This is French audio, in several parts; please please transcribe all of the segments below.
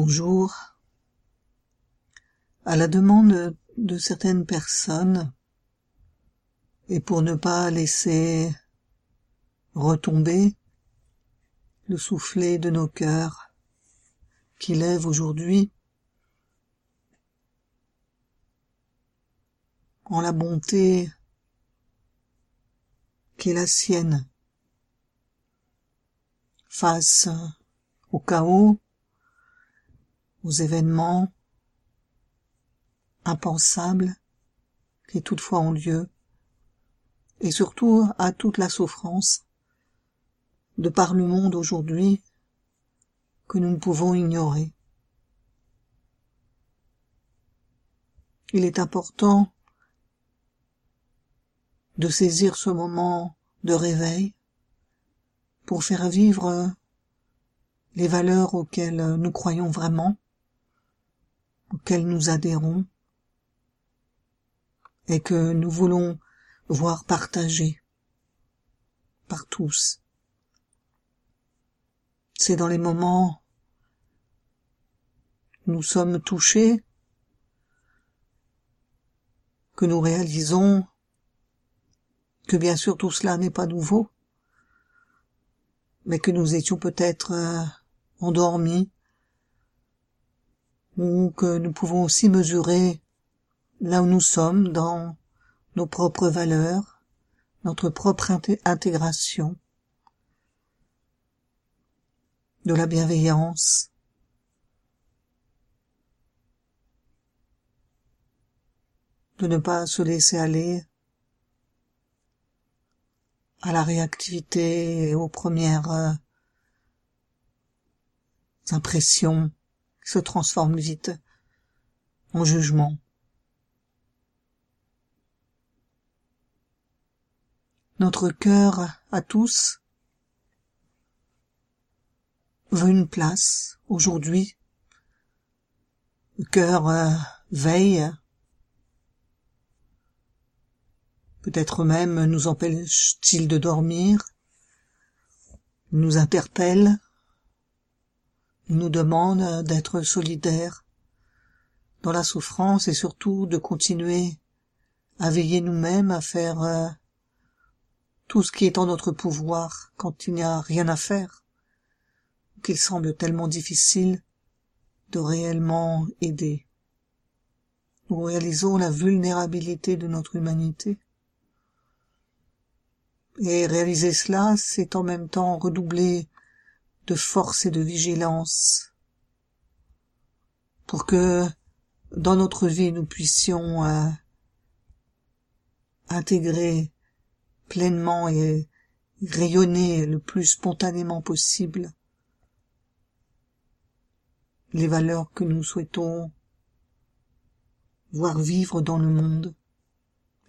Bonjour. À la demande de certaines personnes, et pour ne pas laisser retomber le soufflet de nos cœurs qui lève aujourd'hui en la bonté qui est la sienne face au chaos, aux événements impensables qui toutefois ont lieu, et surtout à toute la souffrance de par le monde aujourd'hui que nous ne pouvons ignorer. Il est important de saisir ce moment de réveil pour faire vivre les valeurs auxquelles nous croyons vraiment, auxquelles nous adhérons, et que nous voulons voir partagées par tous. C'est dans les moments où nous sommes touchés que nous réalisons que bien sûr tout cela n'est pas nouveau, mais que nous étions peut-être euh, endormis, ou que nous pouvons aussi mesurer là où nous sommes dans nos propres valeurs, notre propre intégration, de la bienveillance, de ne pas se laisser aller à la réactivité et aux premières euh, impressions se transforment vite en jugement. Notre cœur à tous veut une place aujourd'hui. Le cœur euh, veille peut-être même nous empêche-t-il de dormir, nous interpelle, nous demande d'être solidaires dans la souffrance et surtout de continuer à veiller nous-mêmes à faire euh, tout ce qui est en notre pouvoir quand il n'y a rien à faire, qu'il semble tellement difficile de réellement aider. Nous réalisons la vulnérabilité de notre humanité et réaliser cela, c'est en même temps redoubler de force et de vigilance pour que dans notre vie nous puissions euh, intégrer pleinement et rayonner le plus spontanément possible les valeurs que nous souhaitons voir vivre dans le monde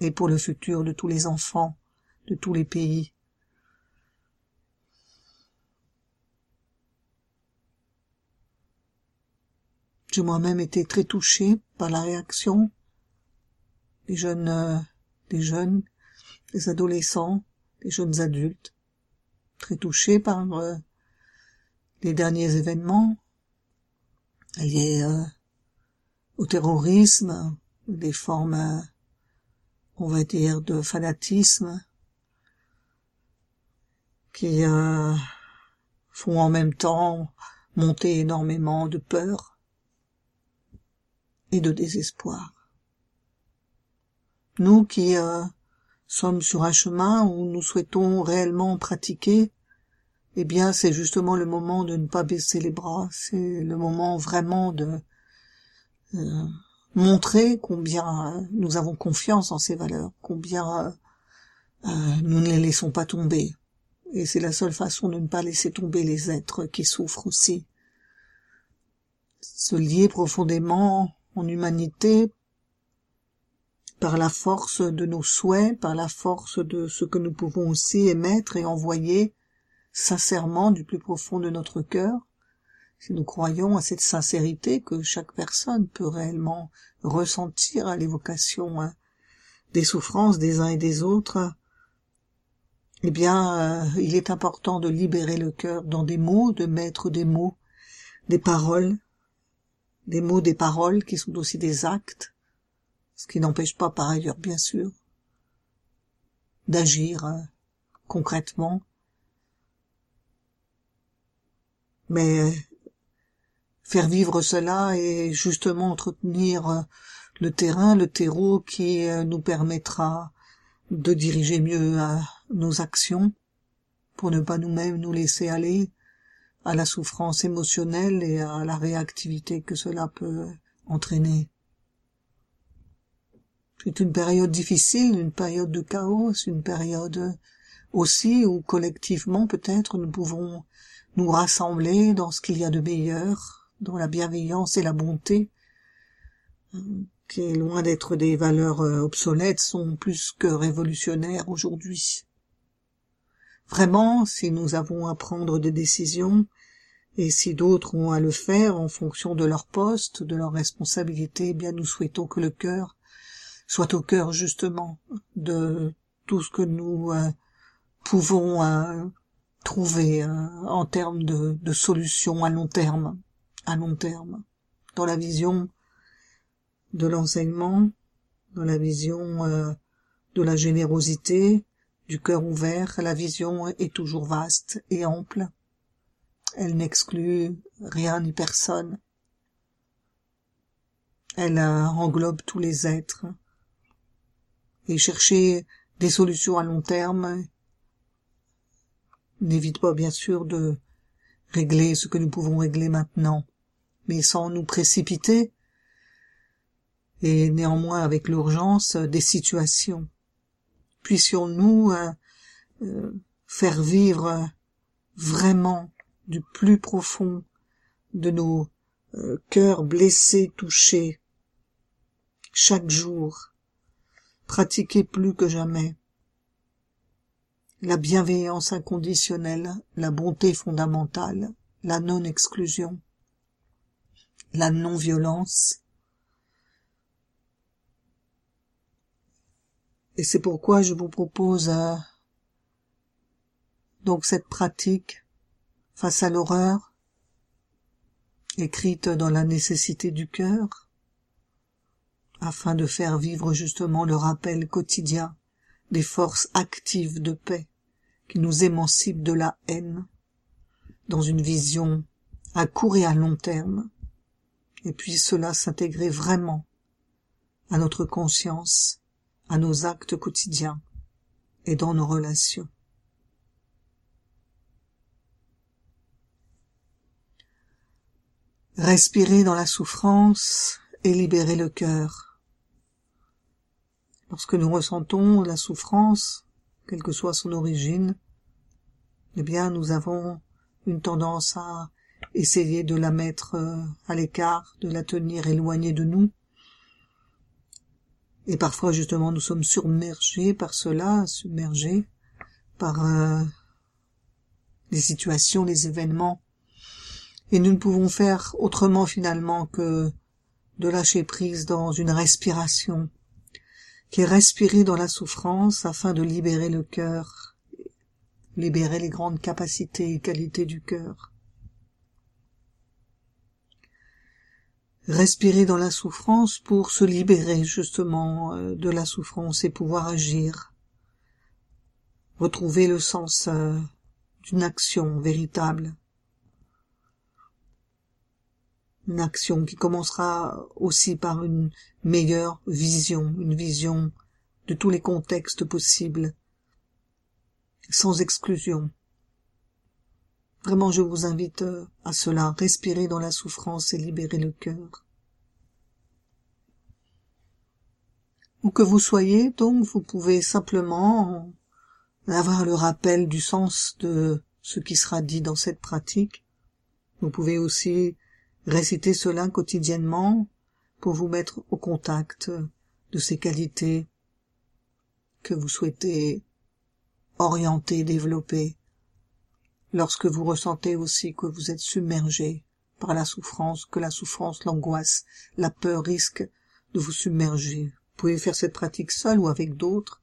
et pour le futur de tous les enfants de tous les pays. J'ai moi-même été très touché par la réaction des jeunes, euh, des jeunes, des adolescents, des jeunes adultes, très touché par euh, les derniers événements liés euh, au terrorisme, des formes, on va dire, de fanatisme, qui font en même temps monter énormément de peur et de désespoir. Nous qui euh, sommes sur un chemin où nous souhaitons réellement pratiquer, eh bien c'est justement le moment de ne pas baisser les bras, c'est le moment vraiment de euh, montrer combien nous avons confiance en ces valeurs, combien nous ne les laissons pas tomber et c'est la seule façon de ne pas laisser tomber les êtres qui souffrent aussi. Se lier profondément en humanité par la force de nos souhaits, par la force de ce que nous pouvons aussi émettre et envoyer sincèrement du plus profond de notre cœur, si nous croyons à cette sincérité que chaque personne peut réellement ressentir à l'évocation hein, des souffrances des uns et des autres, eh bien, euh, il est important de libérer le cœur dans des mots, de mettre des mots, des paroles des mots, des paroles qui sont aussi des actes, ce qui n'empêche pas par ailleurs, bien sûr, d'agir euh, concrètement. Mais euh, faire vivre cela et justement entretenir euh, le terrain, le terreau qui nous permettra de diriger mieux nos actions pour ne pas nous-mêmes nous laisser aller à la souffrance émotionnelle et à la réactivité que cela peut entraîner. C'est une période difficile, une période de chaos, une période aussi où collectivement peut-être nous pouvons nous rassembler dans ce qu'il y a de meilleur, dans la bienveillance et la bonté, qui loin d'être des valeurs euh, obsolètes, sont plus que révolutionnaires aujourd'hui. Vraiment, si nous avons à prendre des décisions, et si d'autres ont à le faire en fonction de leur poste, de leur responsabilité, eh bien nous souhaitons que le cœur soit au cœur justement de tout ce que nous euh, pouvons euh, trouver euh, en termes de, de, solutions à long terme, à long terme, dans la vision de l'enseignement, dans la vision de la générosité, du cœur ouvert, la vision est toujours vaste et ample. Elle n'exclut rien ni personne. Elle englobe tous les êtres. Et chercher des solutions à long terme n'évite pas bien sûr de régler ce que nous pouvons régler maintenant, mais sans nous précipiter, et néanmoins avec l'urgence des situations puissions-nous euh, euh, faire vivre vraiment du plus profond de nos euh, cœurs blessés, touchés, chaque jour, pratiquer plus que jamais la bienveillance inconditionnelle, la bonté fondamentale, la non-exclusion, la non-violence, Et c'est pourquoi je vous propose euh, donc cette pratique face à l'horreur, écrite dans la nécessité du cœur, afin de faire vivre justement le rappel quotidien des forces actives de paix qui nous émancipent de la haine, dans une vision à court et à long terme, et puis cela s'intégrer vraiment à notre conscience à nos actes quotidiens et dans nos relations. Respirer dans la souffrance et libérer le cœur. Lorsque nous ressentons la souffrance, quelle que soit son origine, eh bien nous avons une tendance à essayer de la mettre euh, à l'écart, de la tenir éloignée de nous, et parfois, justement, nous sommes submergés par cela, submergés par euh, les situations, les événements. Et nous ne pouvons faire autrement finalement que de lâcher prise dans une respiration, qui est respirer dans la souffrance afin de libérer le cœur, libérer les grandes capacités et qualités du cœur. respirer dans la souffrance pour se libérer justement euh, de la souffrance et pouvoir agir, retrouver le sens euh, d'une action véritable, une action qui commencera aussi par une meilleure vision, une vision de tous les contextes possibles, sans exclusion. Vraiment, je vous invite euh, à cela, respirer dans la souffrance et libérer le cœur. Où que vous soyez, donc, vous pouvez simplement avoir le rappel du sens de ce qui sera dit dans cette pratique. Vous pouvez aussi réciter cela quotidiennement pour vous mettre au contact de ces qualités que vous souhaitez orienter, développer lorsque vous ressentez aussi que vous êtes submergé par la souffrance, que la souffrance, l'angoisse, la peur risquent de vous submerger. Vous pouvez faire cette pratique seule ou avec d'autres.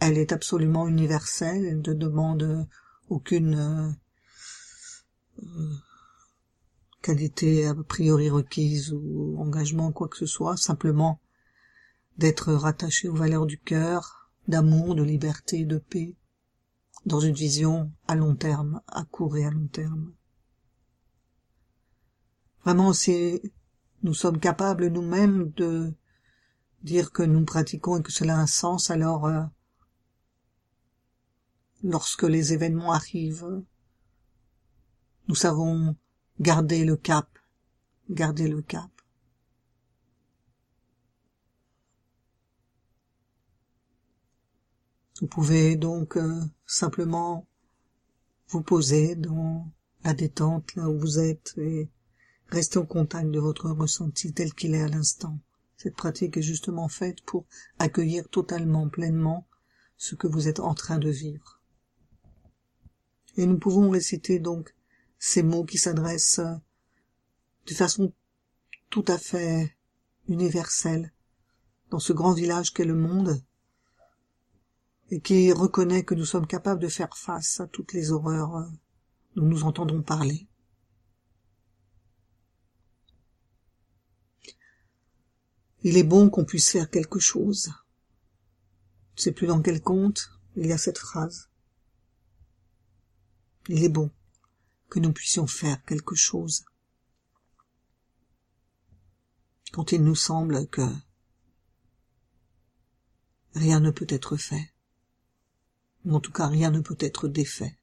Elle est absolument universelle, elle ne demande aucune euh, qualité a priori requise ou engagement, quoi que ce soit, simplement d'être rattaché aux valeurs du cœur, d'amour, de liberté, de paix, dans une vision à long terme, à court et à long terme. Vraiment, si nous sommes capables nous-mêmes de dire que nous pratiquons et que cela a un sens, alors euh, lorsque les événements arrivent, nous savons garder le cap, garder le cap. Vous pouvez donc euh, simplement vous poser dans la détente là où vous êtes et rester au contact de votre ressenti tel qu'il est à l'instant. Cette pratique est justement faite pour accueillir totalement, pleinement ce que vous êtes en train de vivre. Et nous pouvons réciter donc ces mots qui s'adressent de façon tout à fait universelle dans ce grand village qu'est le monde et qui reconnaît que nous sommes capables de faire face à toutes les horreurs dont nous entendons parler. Il est bon qu'on puisse faire quelque chose. Je sais plus dans quel conte il y a cette phrase. Il est bon que nous puissions faire quelque chose. Quand il nous semble que rien ne peut être fait, ou en tout cas rien ne peut être défait.